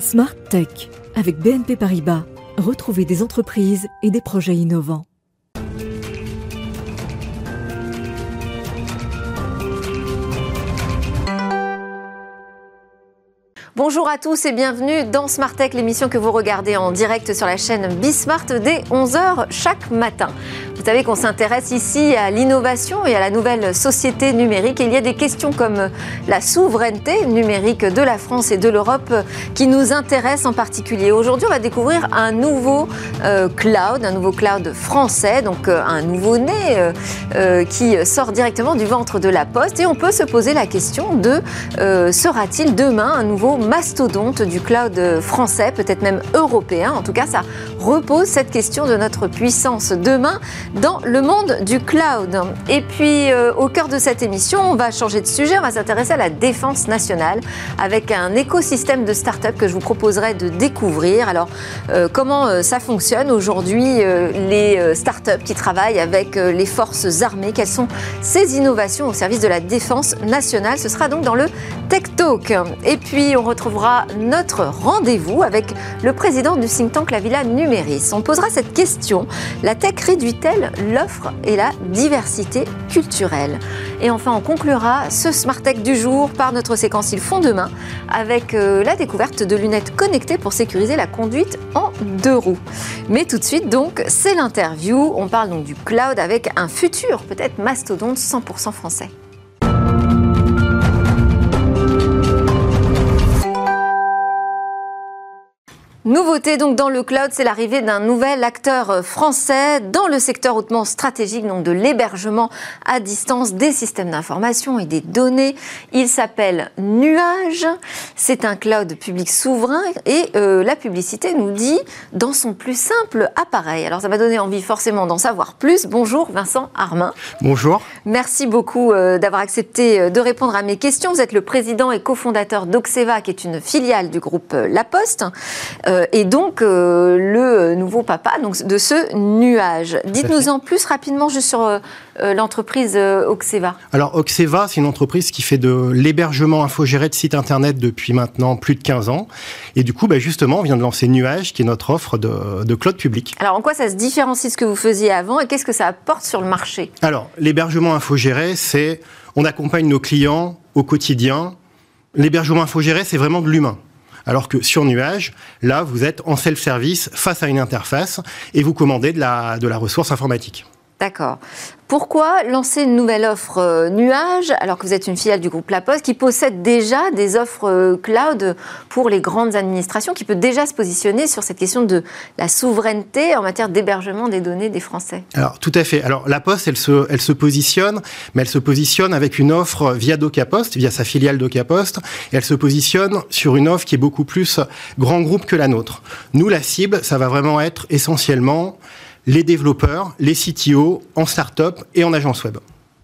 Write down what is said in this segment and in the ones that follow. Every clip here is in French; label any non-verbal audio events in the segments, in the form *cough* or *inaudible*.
Smart Tech avec BNP Paribas. Retrouvez des entreprises et des projets innovants. Bonjour à tous et bienvenue dans Smart Tech, l'émission que vous regardez en direct sur la chaîne Bismart dès 11h chaque matin. Vous savez qu'on s'intéresse ici à l'innovation et à la nouvelle société numérique. il y a des questions comme la souveraineté numérique de la France et de l'Europe qui nous intéressent en particulier. Aujourd'hui, on va découvrir un nouveau euh, cloud, un nouveau cloud français, donc euh, un nouveau-né euh, qui sort directement du ventre de la Poste. Et on peut se poser la question de sera-t-il demain un nouveau mastodonte du cloud français, peut-être même européen? En tout cas, ça repose cette question de notre puissance demain dans le monde du cloud. Et puis, euh, au cœur de cette émission, on va changer de sujet, on va s'intéresser à la défense nationale avec un écosystème de start-up que je vous proposerai de découvrir. Alors, euh, comment euh, ça fonctionne aujourd'hui, les start-up qui travaillent avec les forces armées? Quelles sont ces innovations au service de la défense nationale? Ce sera donc dans le Tech Talk. Et puis, on retrouvera notre rendez-vous avec le président du think tank La Villa Numéris. On posera cette question. La tech réduit-elle l'offre et la diversité culturelle. Et enfin, on conclura ce Smart Tech du jour par notre séquence Ils font demain avec euh, la découverte de lunettes connectées pour sécuriser la conduite en deux roues. Mais tout de suite, donc, c'est l'interview. On parle donc du cloud avec un futur, peut-être mastodonte 100% français. Nouveauté donc dans le cloud, c'est l'arrivée d'un nouvel acteur euh, français dans le secteur hautement stratégique donc de l'hébergement à distance des systèmes d'information et des données. Il s'appelle Nuage. C'est un cloud public souverain et euh, la publicité nous dit dans son plus simple appareil. Alors ça m'a donné envie forcément d'en savoir plus. Bonjour Vincent Armin. Bonjour. Merci beaucoup euh, d'avoir accepté de répondre à mes questions. Vous êtes le président et cofondateur d'Oxeva qui est une filiale du groupe La Poste. Euh, et donc euh, le nouveau papa donc, de ce nuage. Dites-nous en plus rapidement juste sur euh, l'entreprise Oxeva. Alors Oxeva, c'est une entreprise qui fait de l'hébergement infogéré de sites internet depuis maintenant plus de 15 ans. Et du coup, bah, justement, on vient de lancer Nuage, qui est notre offre de, de cloud public. Alors en quoi ça se différencie de ce que vous faisiez avant et qu'est-ce que ça apporte sur le marché? Alors l'hébergement infogéré, c'est on accompagne nos clients au quotidien. L'hébergement infogéré, c'est vraiment de l'humain. Alors que sur nuage, là, vous êtes en self-service face à une interface et vous commandez de la, de la ressource informatique. D'accord. Pourquoi lancer une nouvelle offre euh, nuage alors que vous êtes une filiale du groupe La Poste qui possède déjà des offres euh, cloud pour les grandes administrations, qui peut déjà se positionner sur cette question de la souveraineté en matière d'hébergement des données des Français? Alors tout à fait. Alors La Poste, elle se, elle se positionne, mais elle se positionne avec une offre via DocaPost, via sa filiale DocaPost, et elle se positionne sur une offre qui est beaucoup plus grand groupe que la nôtre. Nous, la cible, ça va vraiment être essentiellement les développeurs, les CTO en start-up et en agence web.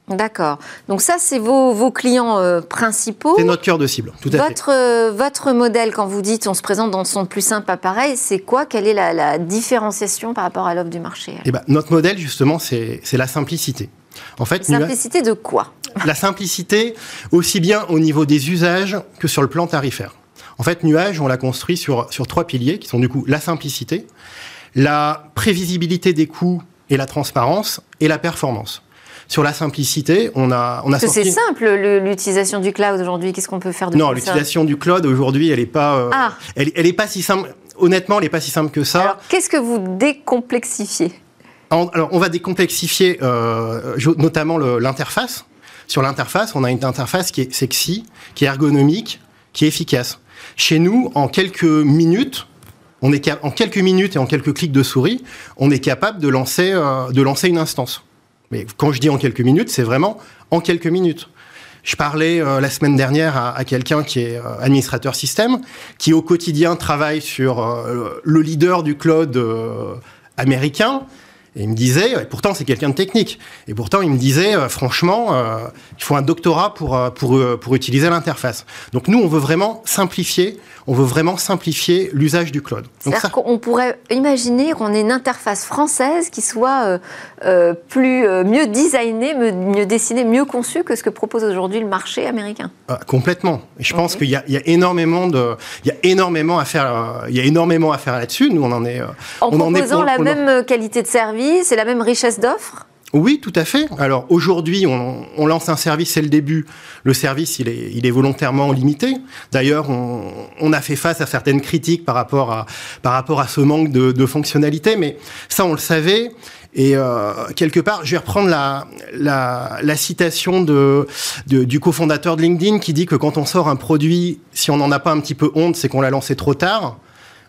D'accord. Donc ça, c'est vos, clients euh, principaux. C'est notre cœur de cible, tout à votre, fait. Euh, votre modèle, quand vous dites on se présente dans son plus simple appareil, c'est quoi? Quelle est la, différenciation par rapport à l'offre du marché? Eh ben, Notre modèle, justement, c'est la simplicité. En fait, simplicité de quoi? *laughs* La simplicité, aussi bien au niveau des usages que sur le plan tarifaire. En fait, Nuage, on l'a construit sur, sur trois piliers qui sont du coup la simplicité, la prévisibilité des coûts et la transparence et la performance. Sur la simplicité, on a, on a Parce c'est simple l'utilisation du cloud aujourd'hui. Qu'est-ce qu'on peut faire de Non, l'utilisation du cloud aujourd'hui, elle n'est pas, euh, ah. elle, elle est pas si simple. Honnêtement, elle n'est pas si simple que ça. Alors, qu'est-ce que vous décomplexifiez Alors, on va décomplexifier euh, notamment l'interface. Sur l'interface, on a une interface qui est sexy, qui est ergonomique, qui est efficace. Chez nous, en quelques minutes, on est en quelques minutes et en quelques clics de souris, on est capable de lancer, euh, de lancer une instance. Mais quand je dis en quelques minutes, c'est vraiment en quelques minutes. Je parlais euh, la semaine dernière à, quelqu'un qui est euh, administrateur système, qui au quotidien travaille sur le leader du cloud américain. Et il me disait, et pourtant c'est quelqu'un de technique, et pourtant il me disait, franchement, il faut un doctorat pour, pour, pour utiliser l'interface. Donc nous, on veut vraiment simplifier, On veut vraiment simplifier l'usage du cloud. C'est-à-dire qu'on pourrait imaginer qu'on ait une interface française qui soit euh, euh, plus, euh, mieux designée, mieux, dessinée, mieux conçue que ce que propose aujourd'hui le marché américain. Ah, complètement. Et je pense qu'il y, a énormément de, il y a énormément à faire, il y a énormément à faire là-dessus. Nous, on en est. En proposant la même qualité de service et la même richesse d'offres. Oui, tout à fait. Alors aujourd'hui, on, lance un service, c'est le début. Le service, il est, il est volontairement limité. D'ailleurs, on, a fait face à certaines critiques par rapport à, par rapport à ce manque de, de fonctionnalités, mais ça, on le savait. Et euh, quelque part, je vais reprendre la, la, la citation de, de, du cofondateur de LinkedIn qui dit que quand on sort un produit, si on n'en a pas un petit peu honte, c'est qu'on l'a lancé trop tard.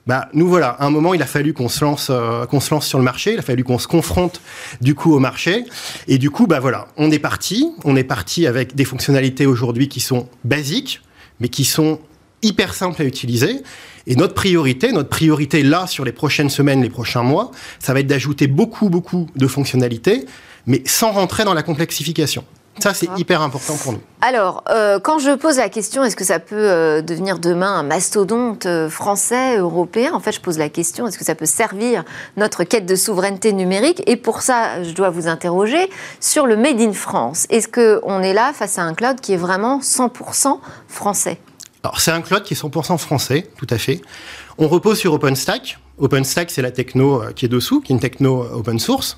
Bah, nous voilà, à un moment, il a fallu qu'on se lance, euh, qu'on se lance sur le marché, il a fallu qu'on se confronte du coup au marché, et du coup, bah voilà, on est parti, on est parti avec des fonctionnalités aujourd'hui qui sont basiques, mais qui sont hyper simples à utiliser. Et notre priorité, notre priorité là sur les prochaines semaines, les prochains mois, ça va être d'ajouter beaucoup, beaucoup de fonctionnalités, mais sans rentrer dans la complexification. Ça, c'est hyper important pour nous. Alors, euh, quand je pose la question, est-ce que ça peut euh, devenir demain un mastodonte euh, français, européen? En fait, je pose la question, est-ce que ça peut servir notre quête de souveraineté numérique? Et pour ça, je dois vous interroger sur le Made in France. Est-ce qu'on est là face à un cloud qui est vraiment 100% français? Alors, c'est un cloud qui est 100% français, tout à fait. On repose sur OpenStack. OpenStack, c'est la techno qui est dessous, qui est une techno open source.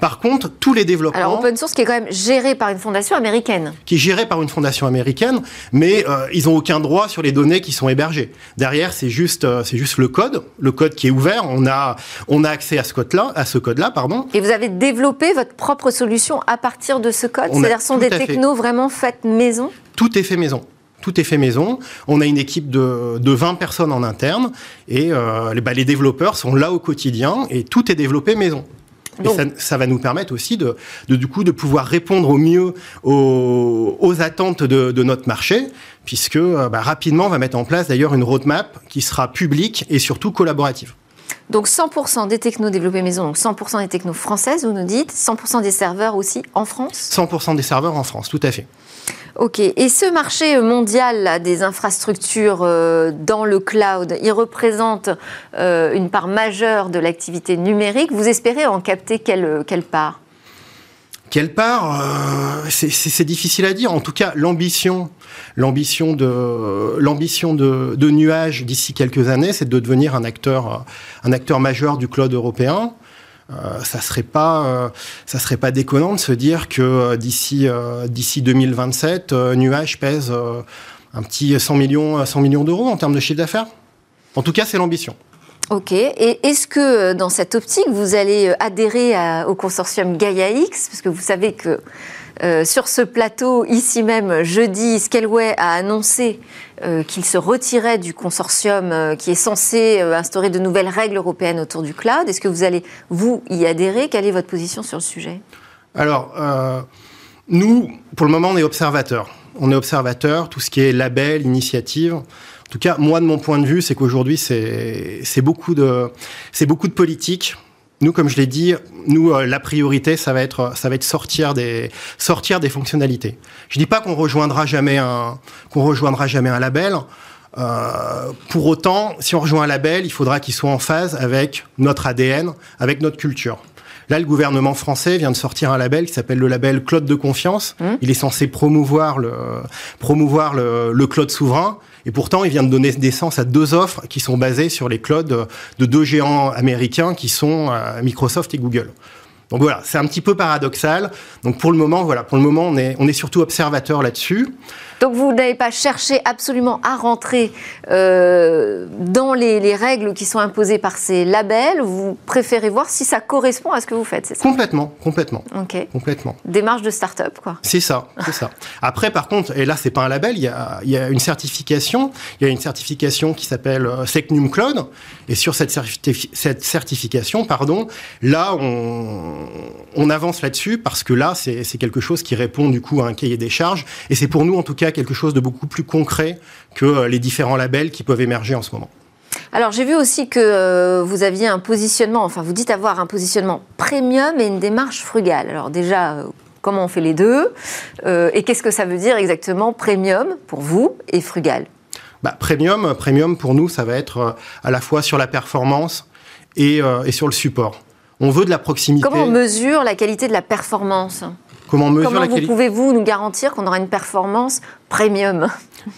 Par contre, tous les développements... Alors open source qui est quand même géré par une fondation américaine. Qui est géré par une fondation américaine, mais euh, ils n'ont aucun droit sur les données qui sont hébergées. Derrière, c'est juste, euh, c'est juste le code, le code qui est ouvert. On a, on a accès à ce code-là, à ce code-là, pardon. Et vous avez développé votre propre solution à partir de ce code? C'est-à-dire, sont des technos vraiment faites maison? Tout est fait maison tout est fait maison. On a une équipe de, de 20 personnes en interne et euh, les, bah, les développeurs sont là au quotidien et tout est développé maison. Et ça, va nous permettre aussi de, du coup, de pouvoir répondre au mieux aux, attentes de, notre marché, puisque euh, bah, rapidement, on va mettre en place d'ailleurs une roadmap qui sera publique et surtout collaborative. Donc 100% des technos développés maison, donc 100% des technos françaises, vous nous dites, 100% des serveurs aussi en France? 100% des serveurs en France, tout à fait. Ok. Et ce marché mondial des infrastructures euh, dans le cloud, il représente euh, une part majeure de l'activité numérique. Vous espérez en capter quelle, quelle part? Quelle part euh, C'est difficile à dire. En tout cas, l'ambition, l'ambition de l'ambition de, nuage d'ici quelques années, c'est de devenir un acteur, un acteur majeur du cloud européen. Euh, ça serait pas euh, ça serait pas déconnant de se dire que euh, d'ici d'ici 2027 nuage pèse un petit 100 millions 100 millions d'euros en termes de chiffre d'affaires. En tout cas, c'est l'ambition. Ok. Et est-ce que dans cette optique, vous allez adhérer au consortium Gaia X? Parce que vous savez que euh, sur ce plateau, ici même, jeudi, Scaleway a annoncé euh, qu'il se retirait du consortium euh, qui est censé instaurer de nouvelles règles européennes autour du cloud. Est-ce que vous allez, vous, y adhérer? Quelle est votre position sur le sujet? Alors, nous, pour le moment, on est observateurs. On est observateurs, tout ce qui est label, initiative. En tout cas, moi, de mon point de vue, c'est qu'aujourd'hui, c'est de, beaucoup de politique nous, comme je l'ai dit, nous, euh, la priorité, ça va être, ça va être sortir des, sortir des fonctionnalités. Je dis pas qu'on rejoindra jamais un, qu'on rejoindra jamais un label. Euh, pour autant, si on rejoint un label, il faudra qu'il soit en phase avec notre ADN, avec notre culture. Là, le gouvernement français vient de sortir un label qui s'appelle le label Claude de confiance. Mmh. Il est censé promouvoir le, promouvoir le, le Claude souverain. Et pourtant, il vient de donner naissance à deux offres qui sont basées sur les clouds de deux géants américains qui sont euh, Microsoft et Google. Donc voilà, c'est un petit peu paradoxal. Donc pour le moment, voilà, pour le moment, on est, on est surtout observateur là-dessus. Donc vous n'avez pas cherché absolument à rentrer euh, dans les, règles qui sont imposées par ces labels. Vous préférez voir si ça correspond à ce que vous faites, c'est ça? Complètement, complètement. Ok. Complètement. Démarche de start-up, quoi. C'est ça, c'est ça. Après, par contre, et là, c'est pas un label, il y a, il y a une certification. Il y a une certification qui s'appelle euh, Secnum Cloud. Et sur cette, cette certification, pardon, là, on, on avance là-dessus parce que là, c'est quelque chose qui répond du coup à un cahier des charges. Et c'est pour nous, en tout cas, quelque chose de beaucoup plus concret que euh, les différents labels qui peuvent émerger en ce moment. Alors j'ai vu aussi que euh, vous aviez un positionnement, enfin vous dites avoir un positionnement premium et une démarche frugale. Alors déjà, euh, comment on fait les deux Et qu'est-ce que ça veut dire exactement premium pour vous et frugal? Bah, premium, premium pour nous, ça va être à la fois sur la performance et, et sur le support. On veut de la proximité. Comment on mesure la qualité de la performance? Comment, Comment vous pouvez-vous nous garantir qu'on aura une performance premium?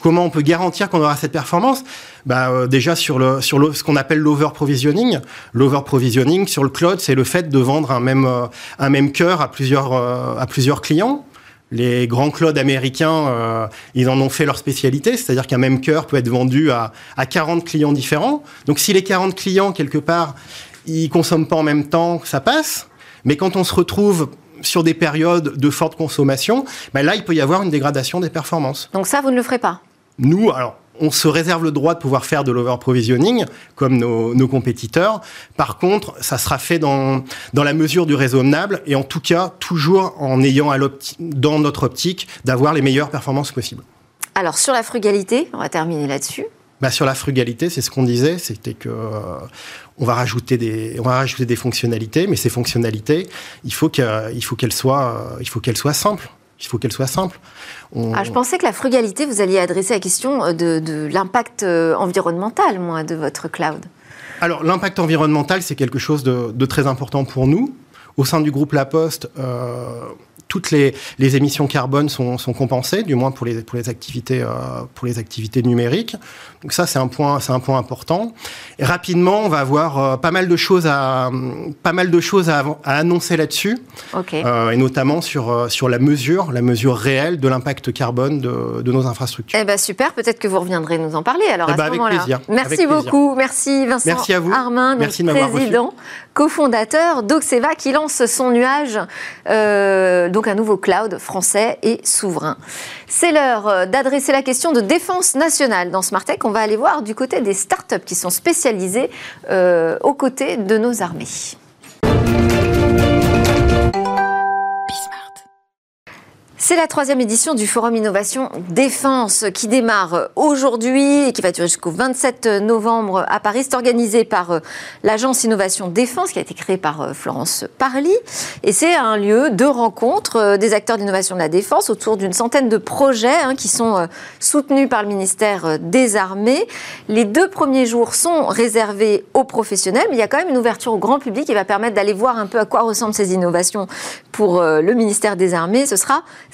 Comment on peut garantir qu'on aura cette performance? Bah, euh, Déjà sur, le, sur le, ce qu'on appelle l'over-provisioning. L'over-provisioning sur le cloud, c'est le fait de vendre un même, euh, un même cœur à plusieurs, euh, à plusieurs clients. Les grands clouds américains, ils en ont fait leur spécialité, c'est-à-dire qu'un même cœur peut être vendu à, à 40 clients différents. Donc si les 40 clients, quelque part, ils consomment pas en même temps, ça passe. Mais quand on se retrouve sur des périodes de forte consommation, ben là, il peut y avoir une dégradation des performances. Donc ça, vous ne le ferez pas Nous, alors, on se réserve le droit de pouvoir faire de l'over-provisioning, comme nos, compétiteurs. Par contre, ça sera fait dans, dans la mesure du raisonnable, et en tout cas, toujours en ayant à dans notre optique d'avoir les meilleures performances possibles. Alors, sur la frugalité, on va terminer là-dessus. Bah, sur la frugalité, c'est ce qu'on disait, c'était que euh, on va rajouter des, on va rajouter des fonctionnalités, mais ces fonctionnalités, il faut qu'elles soient, il faut qu'elles soient simples. Il faut qu'elles soient simples. Ah, je pensais que la frugalité, vous alliez adresser la question de, de l'impact euh, environnemental, moi, de votre cloud. Alors, l'impact environnemental, c'est quelque chose de, de, très important pour nous. Au sein du groupe La Poste, euh, toutes les, les, émissions carbone sont, sont, compensées, du moins pour les, pour les, activités, euh, pour les activités numériques. Donc ça, c'est un point, c'est un point important. Et rapidement, on va avoir euh, pas mal de choses à, pas mal de choses à, à annoncer là-dessus, okay. euh, et notamment sur sur la mesure, la mesure réelle de l'impact carbone de, de, nos infrastructures. Eh ben super, peut-être que vous reviendrez nous en parler. Alors eh à ben ce avec plaisir. Merci avec beaucoup, plaisir. merci Vincent Merci à vous. Armin, merci président, cofondateur d'Oxeva, qui lance son nuage, donc un nouveau cloud français et souverain. C'est l'heure d'adresser la question de défense nationale dans Smartech. On va aller voir du côté des startups qui sont spécialisées euh, aux côtés de nos armées. C'est la troisième édition du Forum Innovation Défense qui démarre aujourd'hui et qui va durer jusqu'au 27 novembre à Paris. C'est organisé par euh, l'agence Innovation Défense qui a été créée par euh, Florence Parly. Et c'est un lieu de rencontre euh, des acteurs d'innovation de la défense autour d'une centaine de projets hein, qui sont soutenus par le ministère des Armées. Les deux premiers jours sont réservés aux professionnels, mais il y a quand même une ouverture au grand public qui va permettre d'aller voir un peu à quoi ressemblent ces innovations pour le ministère des Armées.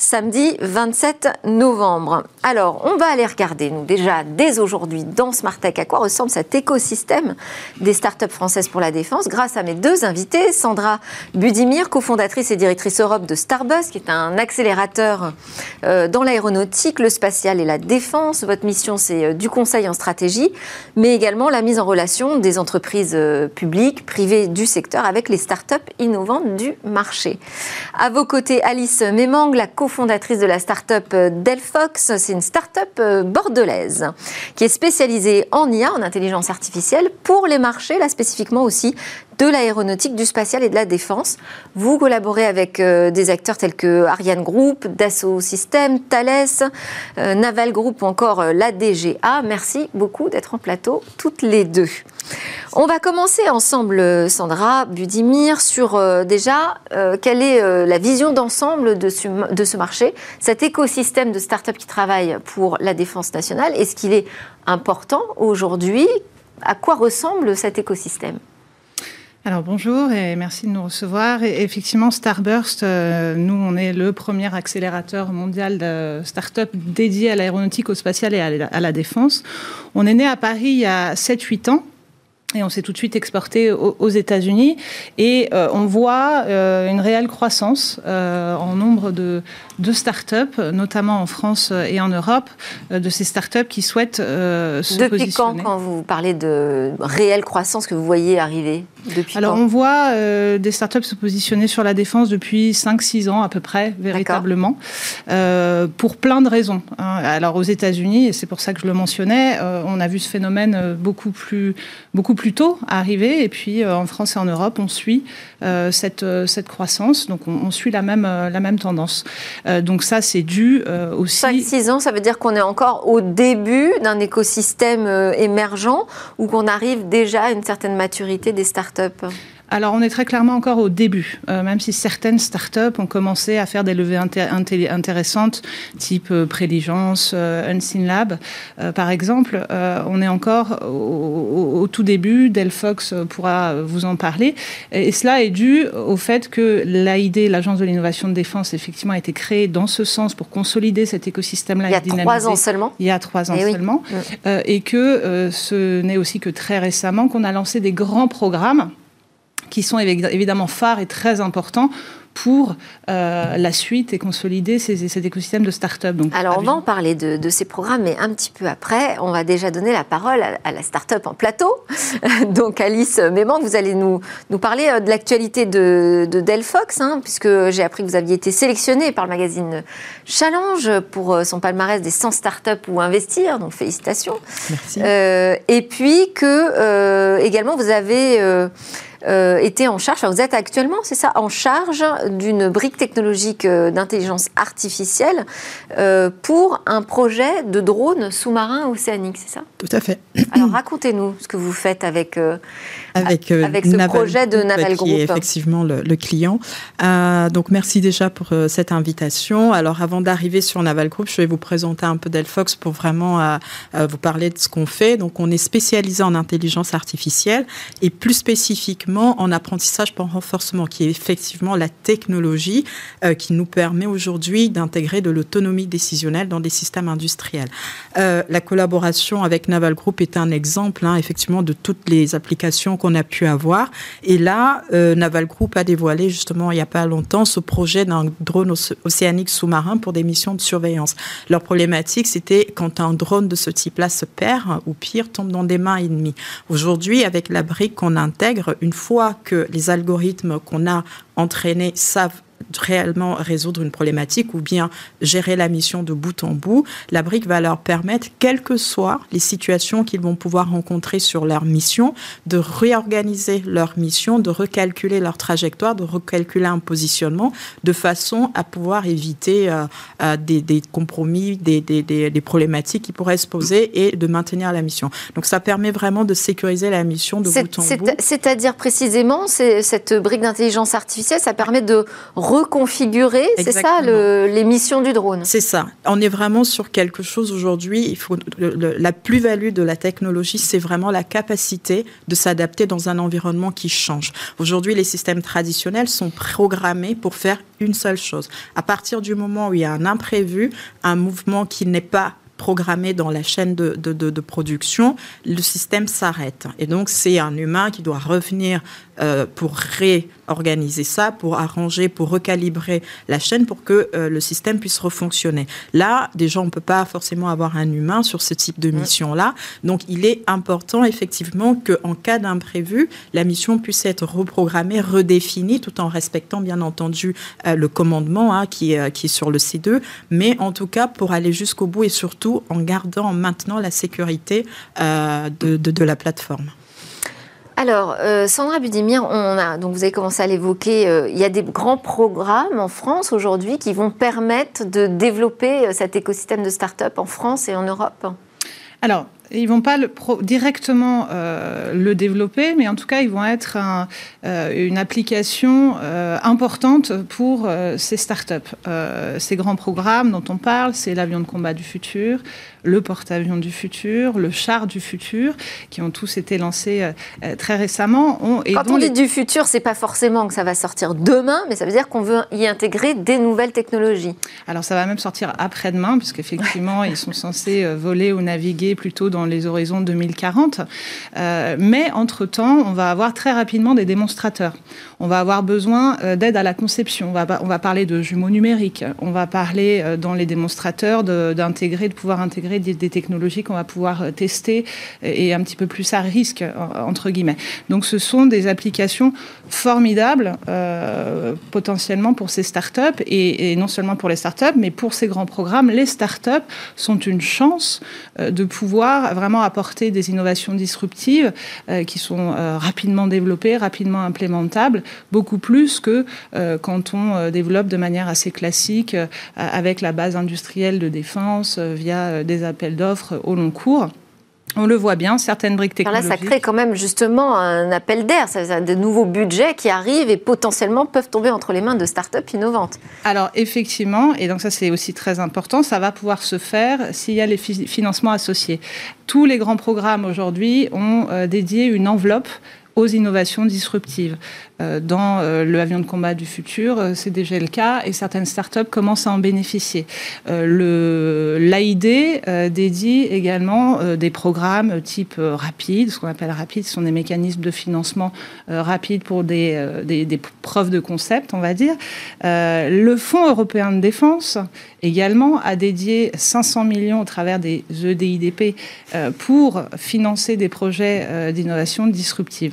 Samedi 27 novembre. Alors, on va aller regarder, nous, déjà, dès aujourd'hui, dans Smartech, à quoi ressemble cet écosystème des startups françaises pour la défense, grâce à mes deux invités, Sandra Budimir, cofondatrice et directrice Europe de Starbus, qui est un accélérateur euh, dans l'aéronautique, le spatial et la défense. Votre mission, c'est euh, du conseil en stratégie, mais également la mise en relation des entreprises euh, publiques, privées du secteur avec les startups innovantes du marché. À vos côtés, Alice Memang, la cofondatrice de la start-up Delphox. C'est une start-up bordelaise qui est spécialisée en IA, en intelligence artificielle, pour les marchés, là spécifiquement aussi de l'aéronautique, du spatial et de la défense. Vous collaborez avec euh, des acteurs tels que Ariane Group, Dassault Systèmes, Thales, euh, Naval Group ou encore euh, la DGA. Merci beaucoup d'être en plateau toutes les deux. On va commencer ensemble, Sandra Budimir, sur euh, déjà euh, quelle est euh, la vision d'ensemble de ce, de ce marché, cet écosystème de start-up qui travaillent pour la défense nationale. Est-ce qu'il est important aujourd'hui? À quoi ressemble cet écosystème? Alors bonjour et merci de nous recevoir. Et effectivement, Starburst, euh, nous, on est le premier accélérateur mondial de start-up dédié à l'aéronautique, au spatial et à la, défense. On est né à Paris il y a 7-8 ans. Et on s'est tout de suite exporté aux, États-Unis. Et euh, on voit euh, une réelle croissance en nombre de, de start-up, notamment en France et en Europe, euh, de ces start-up qui souhaitent euh, se Depuis positionner. quand, quand vous parlez de réelle croissance que vous voyez arriver Depuis Alors, on voit euh, des startups se positionner sur la défense depuis 5-6 ans à peu près, véritablement, euh, pour plein de raisons. hein. Alors, aux États-Unis, et c'est pour ça que je le mentionnais, euh, on a vu ce phénomène beaucoup plus, beaucoup plus tôt arriver, et puis en France et en Europe, on suit cette, cette croissance, donc on, on suit la même, la même tendance. Euh, donc, ça, c'est dû euh, aussi. 5-6 ans, ça veut dire qu'on est encore au début d'un écosystème euh, émergent ou qu'on arrive déjà à une certaine maturité des startups? Alors, on est très clairement encore au début, même si certaines startups ont commencé à faire des levées intéressantes, type Préligence, Unseen Lab, par exemple. on est encore au, tout début. Delphox pourra vous en parler. Et, cela est dû au fait que l'AID, l'Agence de l'innovation de défense, effectivement, a été créée dans ce sens pour consolider cet écosystème-là. Il y a trois ans seulement. Il y a trois ans eh seulement. Mm. et que ce n'est aussi que très récemment qu'on a lancé des grands programmes qui sont évidemment phares et très importants pour euh, la suite et consolider ces, cet écosystème de start-up. Donc, Alors, on va en parler de, ces programmes, mais un petit peu après, on va déjà donner la parole à, la start-up en plateau. *laughs* donc, Alice Méman, vous allez nous, nous parler euh, de l'actualité de, de Delphox, hein, puisque j'ai appris que vous aviez été sélectionné par le magazine Challenge pour euh, son palmarès des 100 start-up où investir, donc félicitations. Merci. et puis que, également, vous avez euh, était en charge, vous êtes actuellement, c'est ça, en charge d'une brique technologique euh, d'intelligence artificielle euh, pour un projet de drone sous-marin océanique, c'est ça? Tout à fait. Alors racontez-nous ce que vous faites avec avec, euh, avec ce projet de Naval Group. Qui est effectivement le, client. Euh, donc merci déjà pour euh, cette invitation. Alors avant d'arriver sur Naval Group, je vais vous présenter un peu Delphox pour vraiment vous parler de ce qu'on fait. Donc on est spécialisé en intelligence artificielle et plus spécifiquement en apprentissage par renforcement, qui est effectivement la technologie qui nous permet aujourd'hui d'intégrer de l'autonomie décisionnelle dans des systèmes industriels. la collaboration avec Naval Group est un exemple, hein, effectivement, de toutes les applications qu'on a pu avoir. Et là, euh, Naval Group a dévoilé justement il n'y a pas longtemps ce projet d'un drone océanique sous-marin pour des missions de surveillance. Leur problématique, c'était quand un drone de ce type-là se perd ou pire tombe dans des mains ennemies. Aujourd'hui, avec la brique qu'on intègre, une fois que les algorithmes qu'on a entraînés savent réellement résoudre une problématique ou bien gérer la mission de bout en bout, la brique va leur permettre, quelles que soient les situations qu'ils vont pouvoir rencontrer sur leur mission, de réorganiser leur mission, de recalculer leur trajectoire, de recalculer un positionnement, de façon à pouvoir éviter euh, euh, des, compromis, des, des, problématiques qui pourraient se poser et de maintenir la mission. Donc ça permet vraiment de sécuriser la mission de bout en bout. C'est-à-dire précisément, cette brique d'intelligence artificielle, ça permet de reconfigurer, c'est ça les missions du drone C'est ça. On est vraiment sur quelque chose aujourd'hui. Il faut la plus-value de la technologie, c'est vraiment la capacité de s'adapter dans un environnement qui change. Aujourd'hui, les systèmes traditionnels sont programmés pour faire une seule chose. À partir du moment où il y a un imprévu, un mouvement qui n'est pas programmé dans la chaîne de, de, de, production, le système s'arrête. Et donc, c'est un humain qui doit revenir euh, pour réorganiser ça, pour arranger, pour recalibrer la chaîne pour que euh, le système puisse refonctionner. Là, déjà, on ne peut pas forcément avoir un humain sur ce type de mission-là. Donc, il est important, effectivement, qu'en cas d'imprévu, la mission puisse être reprogrammée, redéfinie, tout en respectant, bien entendu, euh, le commandement hein, qui, qui est sur le C2, mais en tout cas, pour aller jusqu'au bout et surtout en gardant, en maintenant la sécurité de, de la plateforme. Alors, euh, Sandra Budimir, donc vous avez commencé à l'évoquer, euh, il y a des grands programmes en France aujourd'hui qui vont permettre de développer euh, cet écosystème de start-up en France et en Europe ils vont pas le directement le développer, mais en tout cas, ils vont être une application importante pour ces startups. ces grands programmes dont on parle, c'est l'avion de combat du futur, le porte-avions du futur, le char du futur, qui ont tous été lancés euh, euh, très récemment. Quand on dit du futur, c'est pas forcément que ça va sortir demain, mais ça veut dire qu'on veut y intégrer des nouvelles technologies. Alors ça va même sortir après-demain, puisqu'effectivement, ils sont censés euh, voler ou naviguer plutôt dans les horizons 2040. mais entre-temps, on va avoir très rapidement des démonstrateurs. On va avoir besoin d'aide à la conception. On va, parler de jumeaux numériques. On va parler dans les démonstrateurs d'intégrer, de pouvoir intégrer des, technologies qu'on va pouvoir euh, tester et un petit peu plus à risque, entre guillemets. Donc ce sont des applications formidables euh, potentiellement pour ces startups et, non seulement pour les startups, mais pour ces grands programmes. Les startups sont une chance euh, de pouvoir vraiment apporter des innovations disruptives qui sont rapidement développées, rapidement implémentables, beaucoup plus que quand on développe de manière assez classique avec la base industrielle de défense via des appels d'offres au long cours. On le voit bien, certaines briques technologiques. là, ça crée quand même justement un appel d'air, de nouveaux budgets qui arrivent et potentiellement peuvent tomber entre les mains de start-up innovantes. Alors effectivement, et donc ça c'est aussi très important, ça va pouvoir se faire s'il y a les financements associés. Tous les grands programmes aujourd'hui ont euh, dédié une enveloppe aux innovations disruptives. Euh, dans euh, le avion de combat du futur, euh, c'est déjà le cas et certaines startups commencent à en bénéficier. L'AID dédie également des programmes type rapide, ce qu'on appelle rapide, ce sont des mécanismes de financement rapide pour des, des, des, preuves de concept, on va dire. le Fonds européen de défense également a dédié 500 millions au travers des EDIDP pour financer des projets d'innovation disruptive.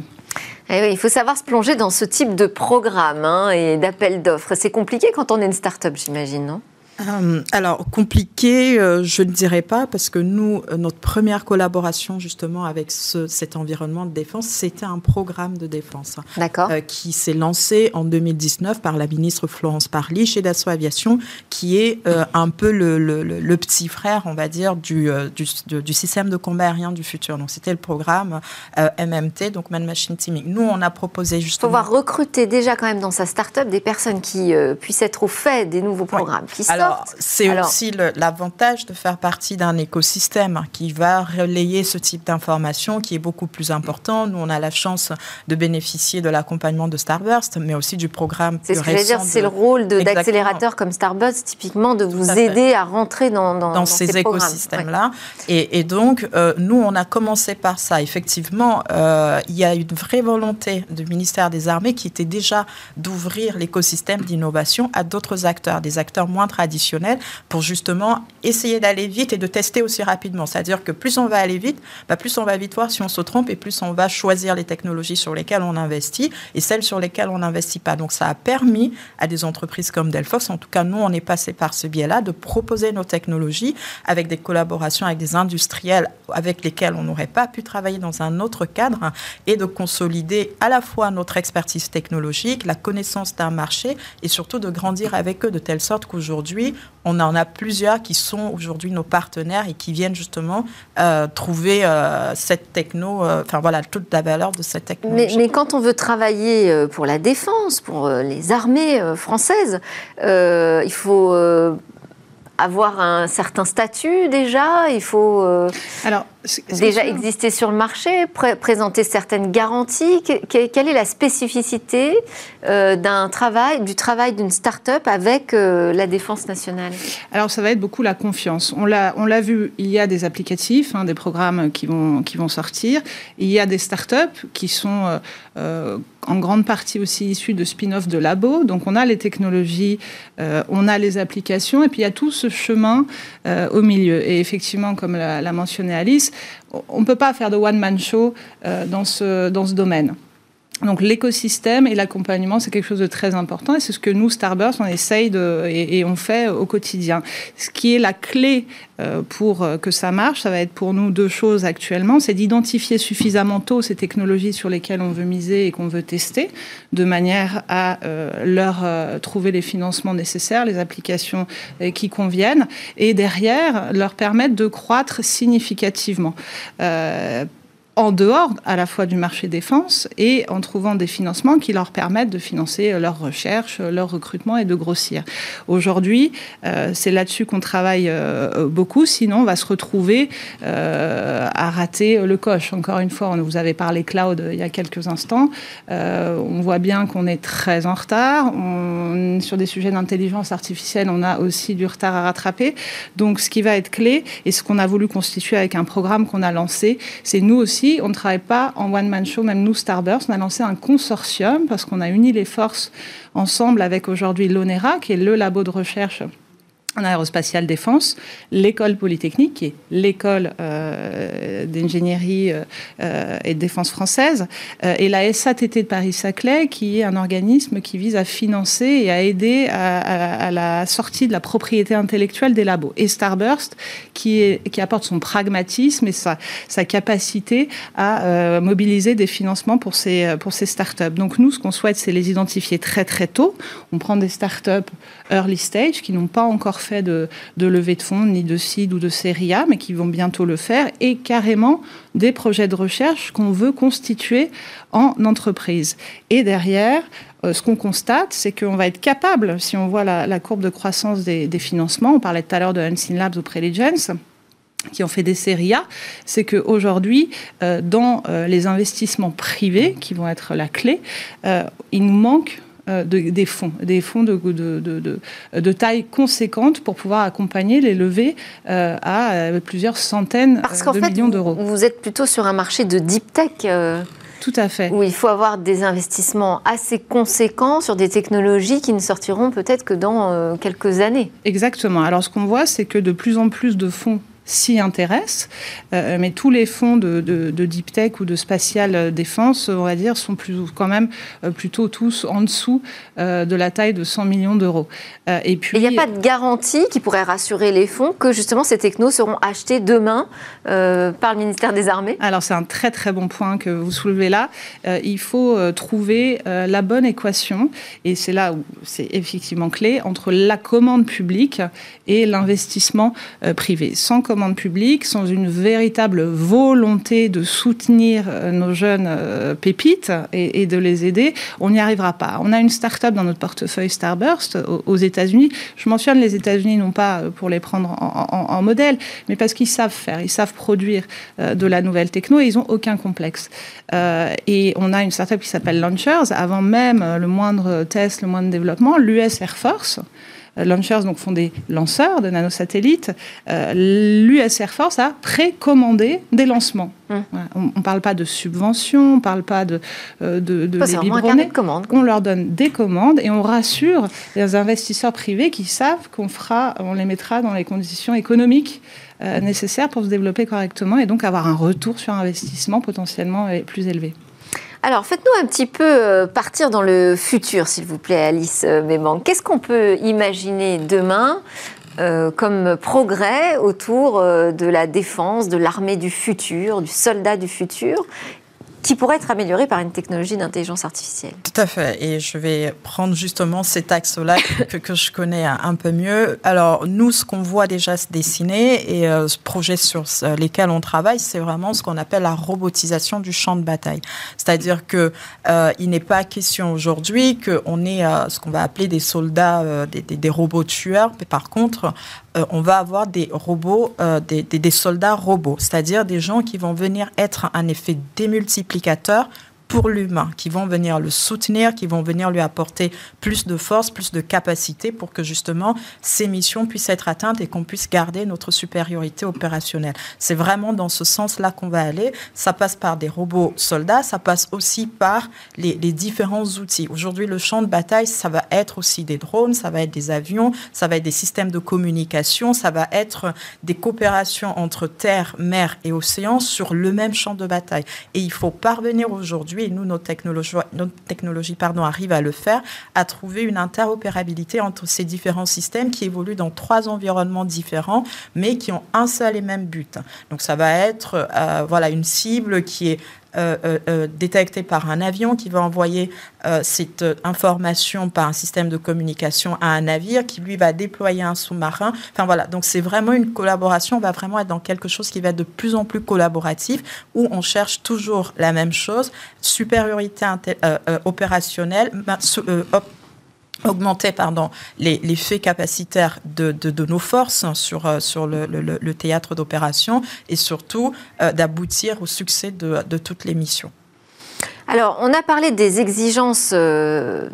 Eh il faut savoir se plonger dans ce type de programme hein, et d'appel d'offres. C'est compliqué quand on est une start-up, j'imagine, non? Euh, alors, compliqué, euh, je ne dirais pas, parce que nous, euh, notre première collaboration justement avec cet environnement de défense, c'était un programme de défense qui s'est lancé en 2019 par la ministre Florence Parly chez Dassault Aviation, qui est un peu le, petit frère, on va dire, du, du, système de combat aérien du futur. Donc, c'était le programme MMT, donc Man Machine Teaming. Nous, on a proposé justement... Il faut voir recruter déjà quand même dans sa start-up des personnes qui puissent être au fait des nouveaux programmes, qui c'est aussi l'avantage de faire partie d'un écosystème qui va relayer ce type d'information qui est beaucoup plus important. Nous, on a la chance de bénéficier de l'accompagnement de Starburst, mais aussi du programme C'est ce que je veux dire, c'est le rôle d'accélérateur comme Starburst, typiquement, de vous aider à rentrer dans, dans, ces, écosystèmes-là. Et, donc, euh, nous, on a commencé par ça. Effectivement, euh, il y a une vraie volonté du ministère des Armées qui était déjà d'ouvrir l'écosystème d'innovation à d'autres acteurs, des acteurs moins traditionnels pour justement essayer d'aller vite et de tester aussi rapidement. C'est-à-dire que plus on va aller vite, bah, plus on va vite voir si on se trompe et plus on va choisir les technologies sur lesquelles on investit et celles sur lesquelles on n'investit pas. Donc ça a permis à des entreprises comme Delphox, en tout cas nous on est passé par ce biais-là, de proposer nos technologies avec des collaborations avec des industriels avec lesquels on n'aurait pas pu travailler dans un autre cadre et de consolider à la fois notre expertise technologique, la connaissance d'un marché et surtout de grandir avec eux de telle sorte qu'aujourd'hui on en a plusieurs qui sont aujourd'hui nos partenaires et qui viennent justement euh, trouver euh, cette techno, euh, enfin voilà, toute la valeur de cette technologie. Mais, quand on veut travailler pour la défense, pour les armées françaises, il faut avoir un certain statut déjà Il faut Alors, déjà exister sur le marché, présenter certaines garanties Quelle est la spécificité euh, d'un travail, du travail d'une start-up avec euh, la défense nationale? Alors, ça va être beaucoup la confiance. On l'a vu, il y a des applicatifs, hein, des programmes qui vont, qui vont sortir. Il y a des start-up qui sont euh, en grande partie aussi issus de spin-off de labos. Donc on a les technologies, on a les applications, et puis il y a tout ce chemin au milieu. Et effectivement, comme l'a mentionné Alice, on ne peut pas faire de one-man show euh, dans, ce, dans ce domaine. Donc l'écosystème et l'accompagnement, c'est quelque chose de très important et c'est ce que nous, Starburst, on essaye de, et, on fait au quotidien. Ce qui est la clé euh, pour euh, que ça marche, ça va être pour nous deux choses actuellement, c'est d'identifier suffisamment tôt ces technologies sur lesquelles on veut miser et qu'on veut tester, de manière à euh, leur trouver les financements nécessaires, les applications qui conviennent, et derrière leur permettre de croître significativement en dehors à la fois du marché défense et en trouvant des financements qui leur permettent de financer leurs recherches, leur recrutement et de grossir. Aujourd'hui, euh, c'est là-dessus qu'on travaille euh, beaucoup, sinon on va se retrouver euh, à rater le coche. Encore une fois, on vous avait parlé cloud il y a quelques instants. on voit bien qu'on est très en retard. On, sur des sujets d'intelligence artificielle, on a aussi du retard à rattraper. Donc ce qui va être clé et ce qu'on a voulu constituer avec un programme qu'on a lancé, c'est nous aussi on ne travaille pas en one-man show, même nous, Starburst. On a lancé un consortium parce qu'on a uni les forces ensemble avec aujourd'hui l'ONERA, qui est le labo de recherche en aérospatiale défense, l'école polytechnique, qui est l'école euh, d'ingénierie euh, et de défense française, euh, et la SATT de Paris-Saclay, qui est un organisme qui vise à financer et à aider à, la sortie de la propriété intellectuelle des labos. Et Starburst, qui, qui apporte son pragmatisme et sa, sa capacité à mobiliser des financements pour ces, pour ces startups. Donc nous, ce qu'on souhaite, c'est les identifier très très tôt. On prend des startups early stage qui n'ont pas encore fait de, levée de fonds, ni de seed ou de série mais qui vont bientôt le faire, et carrément des projets de recherche qu'on veut constituer en entreprise. Et derrière, euh, ce qu'on constate, c'est qu'on va être capable, si on voit la, courbe de croissance des, financements, on parlait tout à l'heure de Unseen Labs ou Preligence, qui ont fait des séries c'est qu'aujourd'hui, euh, dans euh, les investissements privés, qui vont être la clé, il nous manque des fonds, des fonds de, de, taille conséquente pour pouvoir accompagner les levées à plusieurs centaines de millions d'euros. Vous êtes plutôt sur un marché de deep tech tout à fait. Où il faut avoir des investissements assez conséquents sur des technologies qui ne sortiront peut-être que dans euh, quelques années. Exactement. Alors ce qu'on voit, c'est que de plus en plus de fonds s'y intéressent, euh, mais tous les fonds de, deep tech ou de spatial défense, on va dire, sont plus, quand même euh, plutôt tous en dessous euh, de la taille de 100 millions d'euros. et puis, il n'y a pas de garantie qui pourrait rassurer les fonds que justement ces technos seront achetés demain par le ministère des Armées? Alors c'est un très très bon point que vous soulevez là. il faut trouver la bonne équation, et c'est là où c'est effectivement clé, entre la commande publique et l'investissement privé. Sans commande publique, sans une véritable volonté de soutenir euh, nos jeunes euh, pépites et, de les aider, on n'y arrivera pas. On a une start-up dans notre portefeuille Starburst aux, États-Unis. Je mentionne les États-Unis non pas euh, pour les prendre en, modèle, mais parce qu'ils savent faire, ils savent produire de la nouvelle techno et ils n'ont aucun complexe. et on a une start-up qui s'appelle Launchers. Avant même le moindre test, le moindre développement, l'US Air Force launchers donc font des lanceurs de nanosatellites, euh, l'US Air Force a précommandé des lancements. Hum. On ne parle pas de subventions, on ne parle pas de, euh, de, de, de commande. On leur donne des commandes et on rassure les investisseurs privés qui savent qu'on fera, on les mettra dans les conditions économiques nécessaires pour se développer correctement et donc avoir un retour sur investissement potentiellement plus élevé. Alors, faites-nous un petit peu euh, partir dans le futur, s'il vous plaît, Alice euh, Méban. Qu'est-ce qu'on peut imaginer demain euh, comme progrès autour de la défense, de l'armée du futur, du soldat du futur qui pourrait être amélioré par une technologie d'intelligence artificielle. Tout à fait. Et je vais prendre justement cet axe-là que, je connais un peu mieux. Alors, nous, ce qu'on voit déjà se dessiner et euh, ce projet sur lesquels on travaille, c'est vraiment ce qu'on appelle la robotisation du champ de bataille. C'est-à-dire que euh, il n'est pas question aujourd'hui qu'on ait euh, ce qu'on va appeler des soldats, des, des, robots tueurs, mais par contre, euh, on va avoir des robots, euh, des, soldats robots, c'est-à-dire des gens qui vont venir être un effet démultiplicateur pour l'humain, qui vont venir le soutenir, qui vont venir lui apporter plus de force, plus de capacité pour que justement ces missions puissent être atteintes et qu'on puisse garder notre supériorité opérationnelle. C'est vraiment dans ce sens-là qu'on va aller. Ça passe par des robots soldats, ça passe aussi par les, différents outils. Aujourd'hui, le champ de bataille, ça va être aussi des drones, ça va être des avions, ça va être des systèmes de communication, ça va être des coopérations entre terre, mer et océan sur le même champ de bataille. Et il faut parvenir aujourd'hui et nous, nos technologies, notre technologie pardon, arrive à le faire, à trouver une interopérabilité entre ces différents systèmes qui évoluent dans trois environnements différents, mais qui ont un seul et même but. Donc ça va être euh, voilà, une cible qui est détecté par un avion qui va envoyer cette information par un système de communication à un navire qui lui va déployer un sous-marin. Enfin voilà, donc c'est vraiment une collaboration. On va vraiment être dans quelque chose qui va être de plus en plus collaboratif où on cherche toujours la même chose, supériorité opérationnelle, augmenter pardon, les, les, faits capacitaires de, de, nos forces sur, euh, sur le, le, théâtre d'opération et surtout euh, d'aboutir au succès de, de, toutes les missions. Alors, on a parlé des exigences euh,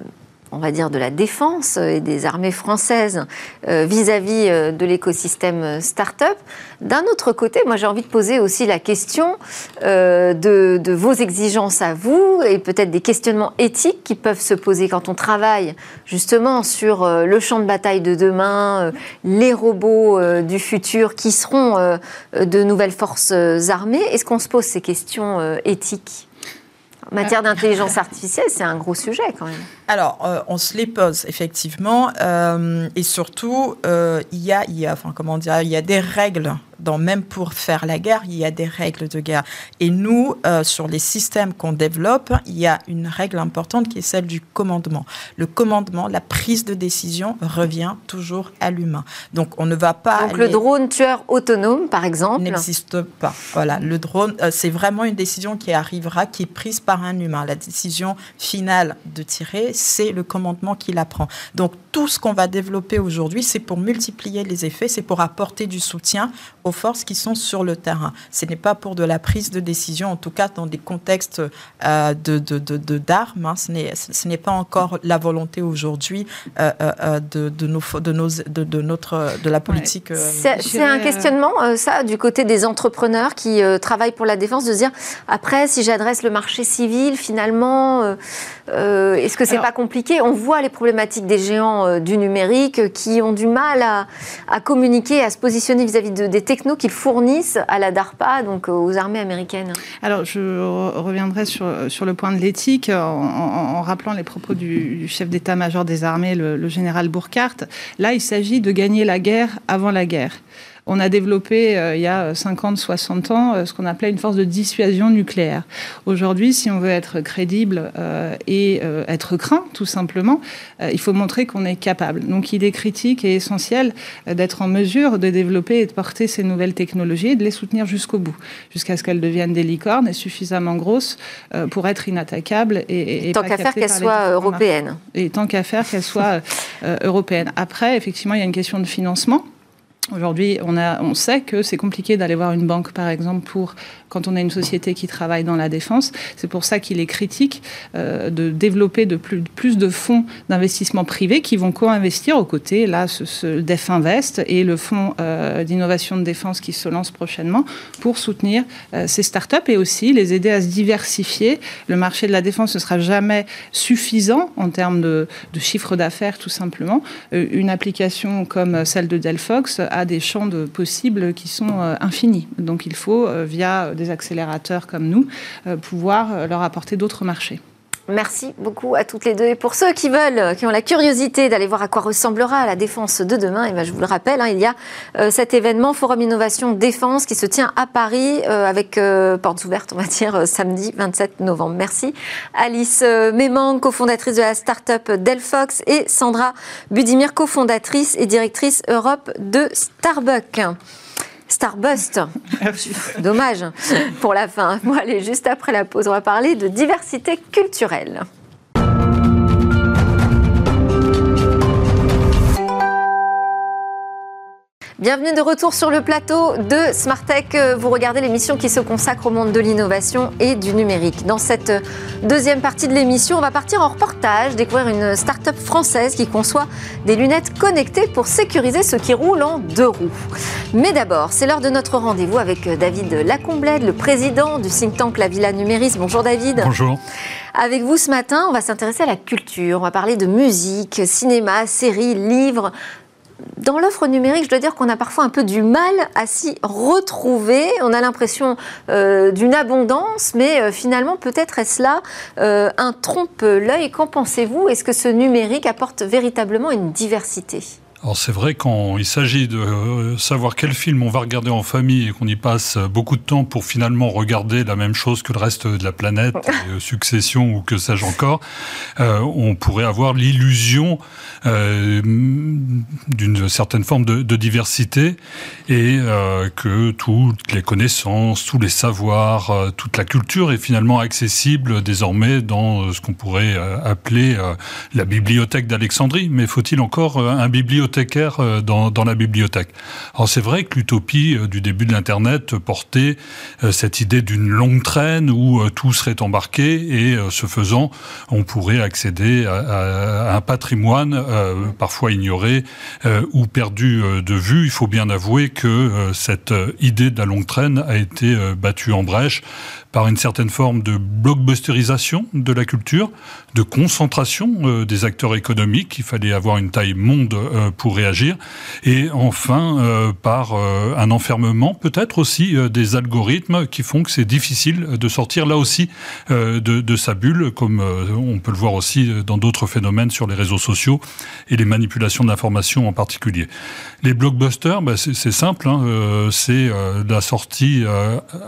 on va dire, de la défense et des armées françaises euh, vis-à-vis euh, de l'écosystème euh, start-up. D'un autre côté, moi j'ai envie de poser aussi la question de, vos exigences à vous et peut-être des questionnements éthiques qui peuvent se poser quand on travaille justement sur le champ de bataille de demain, les robots du futur qui seront de nouvelles forces armées. Est-ce qu'on se pose ces questions éthiques? En matière d'intelligence artificielle, c'est un gros sujet quand même. Alors, euh, on se les pose effectivement, euh, et surtout, euh, il y a, il y a, enfin comment dire, il y a des règles Donc même pour faire la guerre, il y a des règles de guerre. Et nous, euh, sur les systèmes qu'on développe, il y a une règle importante qui est celle du commandement. Le commandement, la prise de décision revient toujours à l'humain. Donc on ne va pas... Donc le drone tueur autonome, par exemple N'existe pas. Voilà, le drone, euh, c'est vraiment une décision qui arrivera, qui est prise par un humain. La décision finale de tirer, c'est le commandement qui la prend. Donc tout ce qu'on va développer aujourd'hui, c'est pour multiplier les effets, c'est pour apporter du soutien aux forces qui sont sur le terrain. Ce n'est pas pour de la prise de décision, en tout cas dans des contextes euh, de, d'armes. Hein. Ce, n'est, pas encore la volonté aujourd'hui euh, euh, de, de, nos, de, nos, de, notre, de la politique. C'est, un questionnement, ça, du côté des entrepreneurs qui travaillent pour la défense, de se dire, après, si j'adresse le marché civil, finalement, est-ce que c'est pas compliqué? On voit les problématiques des géants du numérique qui ont du mal à, communiquer, à se positionner vis-à-vis de, des technos qu'ils fournissent à la DARPA, donc aux armées américaines Alors, je reviendrai sur, sur le point de l'éthique en, rappelant les propos du, chef d'état-major des armées, le, le général Burkhardt. Là, il s'agit de gagner la guerre avant la guerre on a développé euh, il y a 50, 60 ans euh, ce qu'on appelait une force de dissuasion nucléaire. Aujourd'hui, si on veut être crédible euh, et être craint, tout simplement, il faut montrer qu'on est capable. Donc il est critique et essentiel d'être en mesure de développer et de porter ces nouvelles technologies et de les soutenir jusqu'au bout, jusqu'à ce qu'elles deviennent des licornes et suffisamment grosses pour être inattaquables. Et, tant qu'à faire qu'elles soient européennes. Et tant qu'à faire qu'elles soient *laughs* européennes. Après, effectivement, il y a une question de financement. Aujourd'hui, on, on sait que c'est compliqué d'aller voir une banque, par exemple, pour quand on a une société qui travaille dans la défense. C'est pour ça qu'il est critique euh, de développer de plus, plus de fonds d'investissement privés qui vont co-investir aux côtés, là, ce, ce Def Invest et le fonds euh, d'innovation de défense qui se lance prochainement pour soutenir euh, ces startups et aussi les aider à se diversifier. Le marché de la défense ne sera jamais suffisant en termes de, de chiffre d'affaires, tout simplement. une application comme celle de Delphox à des champs de possibles qui sont euh, infinis. Donc il faut, euh, via des accélérateurs comme nous, euh, pouvoir leur apporter d'autres marchés. Merci beaucoup à toutes les deux. Et pour ceux qui veulent, qui ont la curiosité d'aller voir à quoi ressemblera la défense de demain, et eh ben je vous le rappelle, hein, il y a cet événement Forum Innovation Défense qui se tient à Paris avec portes ouvertes, on va dire, samedi 27 novembre. Merci. Alice Mémang, cofondatrice de la start-up Delphox, et Sandra Budimir, cofondatrice et directrice Europe de Starbucks. Starbust. *laughs* Dommage pour la fin. Bon, allez, juste après la pause, on va parler de diversité culturelle. Bienvenue de retour sur le plateau de Smartech. Vous regardez l'émission qui se consacre au monde de l'innovation et du numérique. Dans cette deuxième partie de l'émission, on va partir en reportage, découvrir une start-up française qui conçoit des lunettes connectées pour sécuriser ceux qui roulent en deux roues. Mais d'abord, c'est l'heure de notre rendez-vous avec David Lacomblède, le président du think tank La Villa Numéris. Bonjour David. Bonjour. Avec vous ce matin, on va s'intéresser à la culture, on va parler de musique, cinéma, séries, livres, dans l'offre numérique, je dois dire qu'on a parfois un peu du mal à s'y retrouver. On a l'impression euh, d'une abondance, mais euh, finalement, peut-être est-ce là euh, un trompe-l'œil. Qu'en pensez-vous? Est-ce que ce numérique apporte véritablement une diversité? Alors c'est vrai quand il s'agit de euh, savoir quel film on va regarder en famille et qu'on y passe beaucoup de temps pour finalement regarder la même chose que le reste de la planète, euh, Succession ou que sais-je encore, euh, on pourrait avoir l'illusion d'une certaine forme de, de diversité et que toutes les connaissances, tous les savoirs, toute la culture est finalement accessible désormais dans ce qu'on pourrait appeler la bibliothèque d'Alexandrie. Mais faut-il encore un bibliothèque? bibliothécaire euh, dans, la bibliothèque. Alors c'est vrai que l'utopie euh, du début de l'Internet portait euh, cette idée d'une longue traîne où tout serait embarqué et ce faisant, on pourrait accéder à, un patrimoine parfois ignoré ou perdu de vue. Il faut bien avouer que cette idée de la longue traîne a été battue en brèche par une certaine forme de blockbusterisation de la culture, de concentration des acteurs économiques. Il fallait avoir une taille monde pour réagir. Et enfin, par un enfermement, peut-être aussi des algorithmes qui font que c'est difficile de sortir là aussi de, de, sa bulle, comme on peut le voir aussi dans d'autres phénomènes sur les réseaux sociaux et les manipulations d'informations en particulier. Les blockbusters, bah, c'est simple, hein, c'est la sortie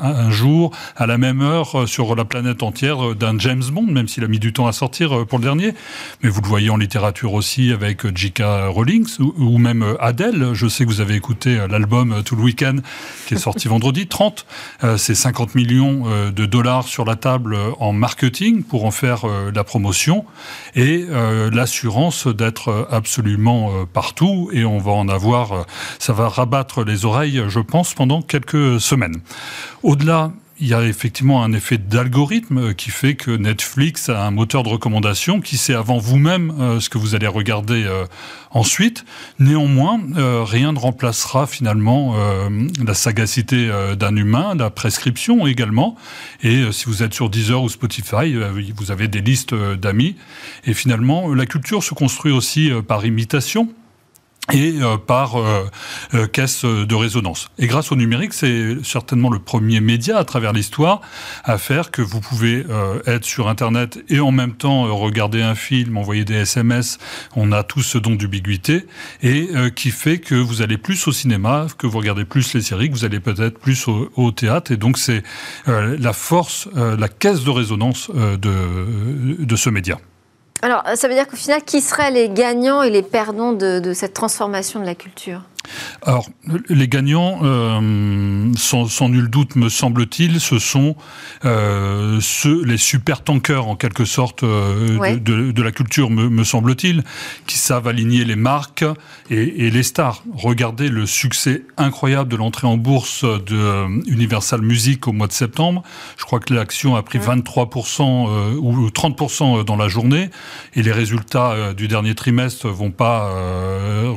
un jour à la même heure sur la planète entière d'un James Bond, même s'il a mis du temps à sortir pour le dernier. Mais vous le voyez en littérature aussi avec J.K. Rowling ou, même Adele. Je sais que vous avez écouté l'album tout le week-end qui est sorti *laughs* vendredi. 30, c'est 50 millions de dollars sur la table en marketing pour en faire la promotion et l'assurance d'être absolument partout. Et on va en avoir, ça va rabattre les oreilles, je pense, pendant quelques semaines. Au-delà il y a effectivement un effet d'algorithme qui fait que Netflix a un moteur de recommandation qui sait avant vous-même euh, ce que vous allez regarder euh, ensuite. Néanmoins, euh, rien ne remplacera finalement la sagacité d'un humain, la prescription également. Et si vous êtes sur Deezer ou Spotify, vous avez des listes d'amis. Et finalement, la culture se construit aussi par imitation et euh, par euh, euh, caisse de résonance. Et grâce au numérique, c'est certainement le premier média à travers l'histoire à faire que vous pouvez être sur Internet et en même temps regarder un film, envoyer des SMS. On a tous ce don d'ubiquité et qui fait que vous allez plus au cinéma, que vous regardez plus les séries, que vous allez peut-être plus au, au, théâtre. Et donc c'est la force, la caisse de résonance de, de ce média. Alors, ça veut dire qu'au final, qui seraient les gagnants et les perdants de, cette transformation de la culture? Alors, les gagnants, euh, sans, nul doute, me semble-t-il, ce sont euh, ceux, les super tankers en quelque sorte euh, de, la culture, me, semble-t-il, qui savent aligner les marques et, les stars. Regardez le succès incroyable de l'entrée en bourse de Universal Music au mois de septembre. Je crois que l'action a pris 23% ou 30% dans la journée, et les résultats du dernier trimestre vont pas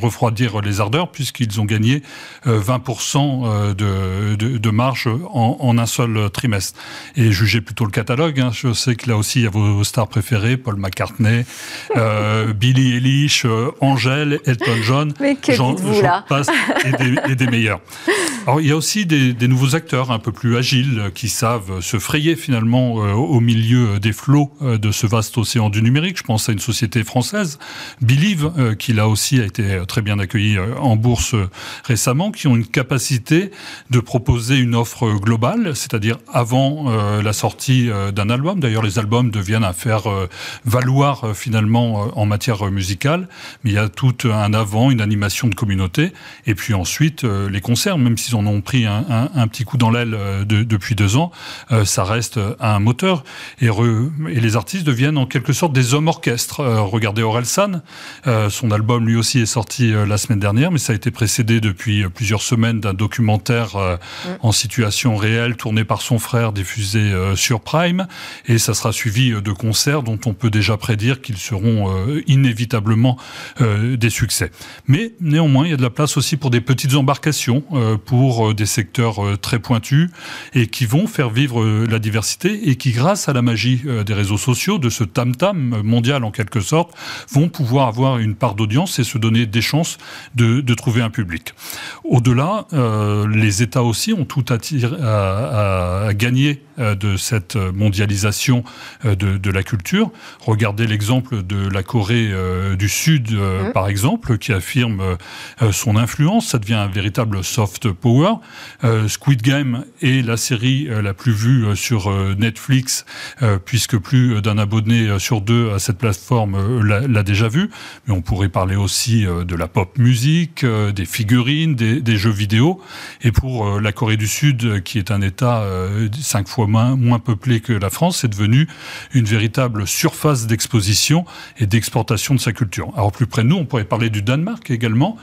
refroidir les ardeurs puisque qu'ils ont gagné 20% euh, euh, de, de, marge en, un seul trimestre. Et jugez plutôt le catalogue. Hein. Je sais que là aussi, il y a vos stars préférées, Paul McCartney, euh, *laughs* Billy Eilish, Angèle, Elton John. Mais que vous là? passe, et, des, meilleurs. Alors, il y a aussi des, nouveaux acteurs un peu plus agiles qui savent se frayer finalement au milieu des flots de ce vaste océan du numérique. Je pense à une société française, Believe, qui là aussi a été très bien accueillie en bourse récemment qui ont une capacité de proposer une offre globale, c'est-à-dire avant euh, la sortie euh, d'un album. D'ailleurs, les albums deviennent à faire euh, valoir finalement en matière musicale, mais il y a tout un avant, une animation de communauté, et puis ensuite les concerts, même s'ils en ont pris un, petit coup dans l'aile depuis deux ans, ça reste un moteur, et, et, les artistes deviennent en quelque sorte des hommes orchestres. regardez Orelsan, son album lui aussi est sorti la semaine dernière, mais ça a été précédé depuis plusieurs semaines d'un documentaire euh, en situation réelle tourné par son frère, diffusé euh, sur Prime, et ça sera suivi euh, de concerts dont on peut déjà prédire qu'ils seront inévitablement des succès. Mais néanmoins, il y a de la place aussi pour des petites embarcations, pour des secteurs très pointus, et qui vont faire vivre la diversité, et qui, grâce à la magie des réseaux sociaux, de ce tam-tam mondial en quelque sorte, vont pouvoir avoir une part d'audience et se donner des chances de, de trouver public. Au-delà, euh, les États aussi ont tout à, gagner de cette mondialisation euh, de, la culture. Regardez l'exemple de la Corée du Sud, mmh. par exemple, qui affirme son influence. Ça devient un véritable soft power. Squid Game est la série la plus vue sur Netflix, puisque plus d'un abonné sur deux à cette plateforme l'a déjà vu. Mais on pourrait parler aussi de la pop musique, des figurines, des, jeux vidéo. Et pour euh, la Corée du Sud, euh, qui est un État euh, cinq fois moins, moins peuplé que la France, c'est devenu une véritable surface d'exposition et d'exportation de sa culture. Alors plus près de nous, on pourrait parler du Danemark également,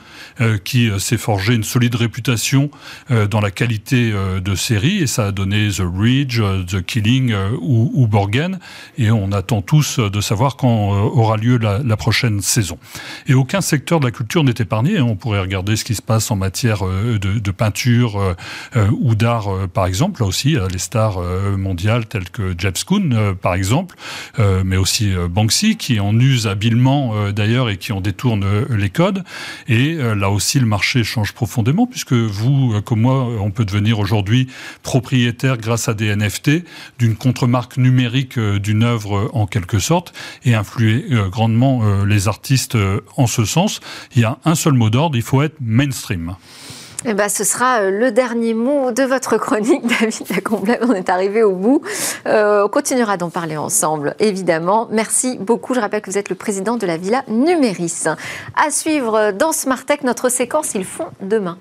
qui s'est forgé une solide réputation dans la qualité de séries, et ça a donné The Ridge, The Killing ou, ou, Borgen, et on attend tous de savoir quand aura lieu la, prochaine saison. Et aucun secteur de la culture n'est épargné, on pourrait regarder ce qui se passe en matière euh, de, peinture euh, euh, ou d'art, par exemple. Là aussi, les stars mondiales tels que Jeff Koons, par exemple, mais aussi Banksy, qui en use habilement d'ailleurs et qui en détourne les codes. Et là aussi, le marché change profondément, puisque vous, comme moi, on peut devenir aujourd'hui propriétaire grâce à des NFT d'une contre-marque numérique d'une œuvre en quelque sorte et influer grandement les artistes en ce sens. Il y a un seul mot d'ordre, il faut être mainstream. Eh ben, ce sera euh, le dernier mot de votre chronique, *laughs* David Lacomble. On est arrivé au bout. Euh, on continuera d'en parler ensemble, évidemment. Merci beaucoup. Je rappelle que vous êtes le président de la Villa Numéris. À suivre dans Smart Tech, notre séquence Ils font demain.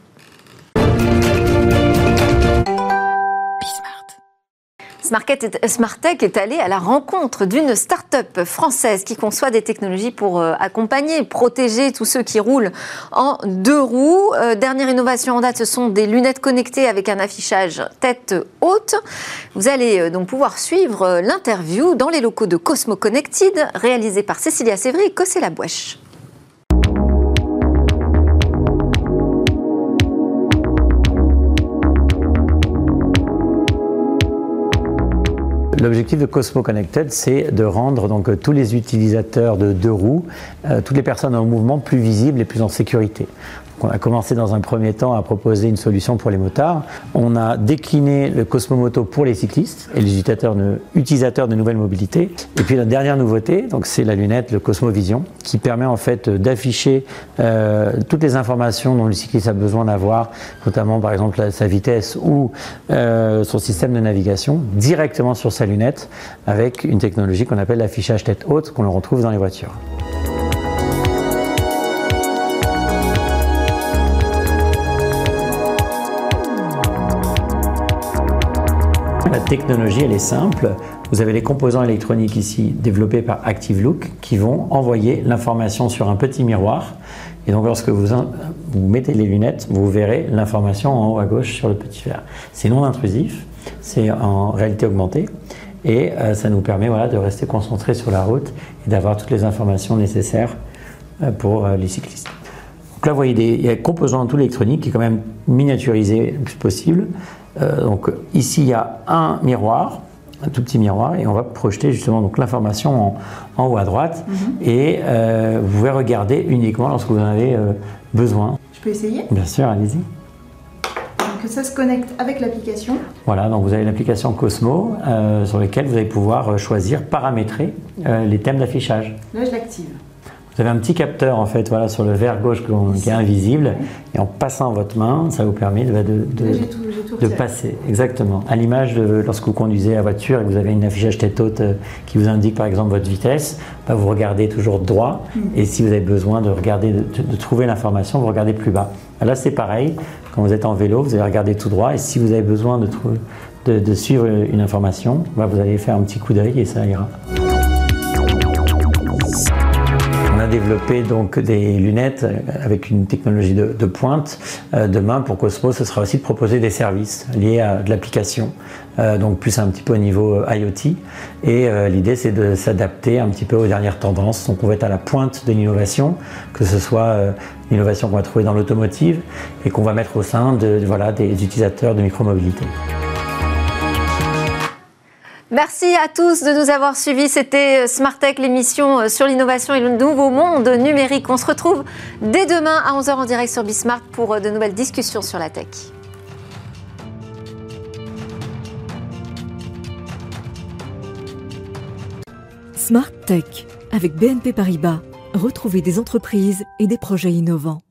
Smartech est allé à la rencontre d'une start-up française qui conçoit des technologies pour euh, accompagner, protéger tous ceux qui roulent en deux roues. Euh, dernière innovation en date, ce sont des lunettes connectées avec un affichage tête haute. Vous allez euh, donc pouvoir suivre l'interview dans les locaux de Cosmo Connected, réalisé par Cécilia Sévry et Cossé Labouèche. L'objectif de Cosmo Connected, c'est de rendre donc tous les utilisateurs de deux roues, euh, toutes les personnes en mouvement plus visibles et plus en sécurité on a commencé dans un premier temps à proposer une solution pour les motards. On a décliné le Cosmomoto pour les cyclistes et les utilisateurs de, nouvelles mobilités. Et puis la dernière nouveauté, c'est la lunette, le Cosmovision, qui permet en fait d'afficher euh, toutes les informations dont le cycliste a besoin d'avoir, notamment par exemple sa vitesse ou euh, son système de navigation, directement sur sa lunette, avec une technologie qu'on appelle l'affichage tête haute, qu'on retrouve dans les voitures. La technologie, elle est simple. Vous avez les composants électroniques ici développés par ActiveLook qui vont envoyer l'information sur un petit miroir. Et donc, lorsque vous, mettez les lunettes, vous verrez l'information en haut à gauche sur le petit verre. C'est non intrusif, c'est en réalité augmentée. Et euh, ça nous permet voilà, de rester concentré sur la route et d'avoir toutes les informations nécessaires euh, pour euh, les cyclistes. Donc là, vous voyez, il y a des composants tout électronique qui est quand même miniaturisé le plus possible. Euh, donc ici, il y a un miroir, un tout petit miroir, et on va projeter justement donc l'information en, haut à droite. Mhm. Et euh, vous pouvez regarder uniquement lorsque vous en avez euh, besoin. Je peux essayer? Bien sûr, allez-y. Donc ça se connecte avec l'application. Voilà, donc vous avez l'application Cosmo sur laquelle vous allez pouvoir choisir, paramétrer les thèmes d'affichage. Là, je l'active. Vous avez un petit capteur en fait voilà, sur le verre gauche qui est invisible et en passant votre main, ça vous permet de, de, passer. Exactement. À l'image de lorsque vous conduisez la voiture et que vous avez une affichage tête haute euh, qui vous indique par exemple votre vitesse, bah, vous regardez toujours droit mm. et si vous avez besoin de regarder, de, trouver l'information, vous regardez plus bas. Là c'est pareil, quand vous êtes en vélo, vous allez regarder tout droit et si vous avez besoin de, de suivre une information, bah, vous allez faire un petit coup d'œil et ça ira développer donc des lunettes avec une technologie de, pointe. Euh, demain, pour Cosmo, ce sera aussi de proposer des services liés à de l'application, euh, donc plus un petit peu au niveau euh, IoT. Et l'idée, c'est de s'adapter un petit peu aux dernières tendances. Donc, on va être à la pointe de l'innovation, que ce soit l'innovation qu'on va trouver dans l'automotive et qu'on va mettre au sein de, voilà, des utilisateurs de micromobilité. Merci à tous de nous avoir suivis. C'était euh, Smart Tech, l'émission euh, sur l'innovation et le nouveau monde numérique. On se retrouve dès demain à 11h en direct sur Bismart pour euh, de nouvelles discussions sur la tech. Smart Tech avec BNP Paribas. Retrouvez des entreprises et des projets innovants.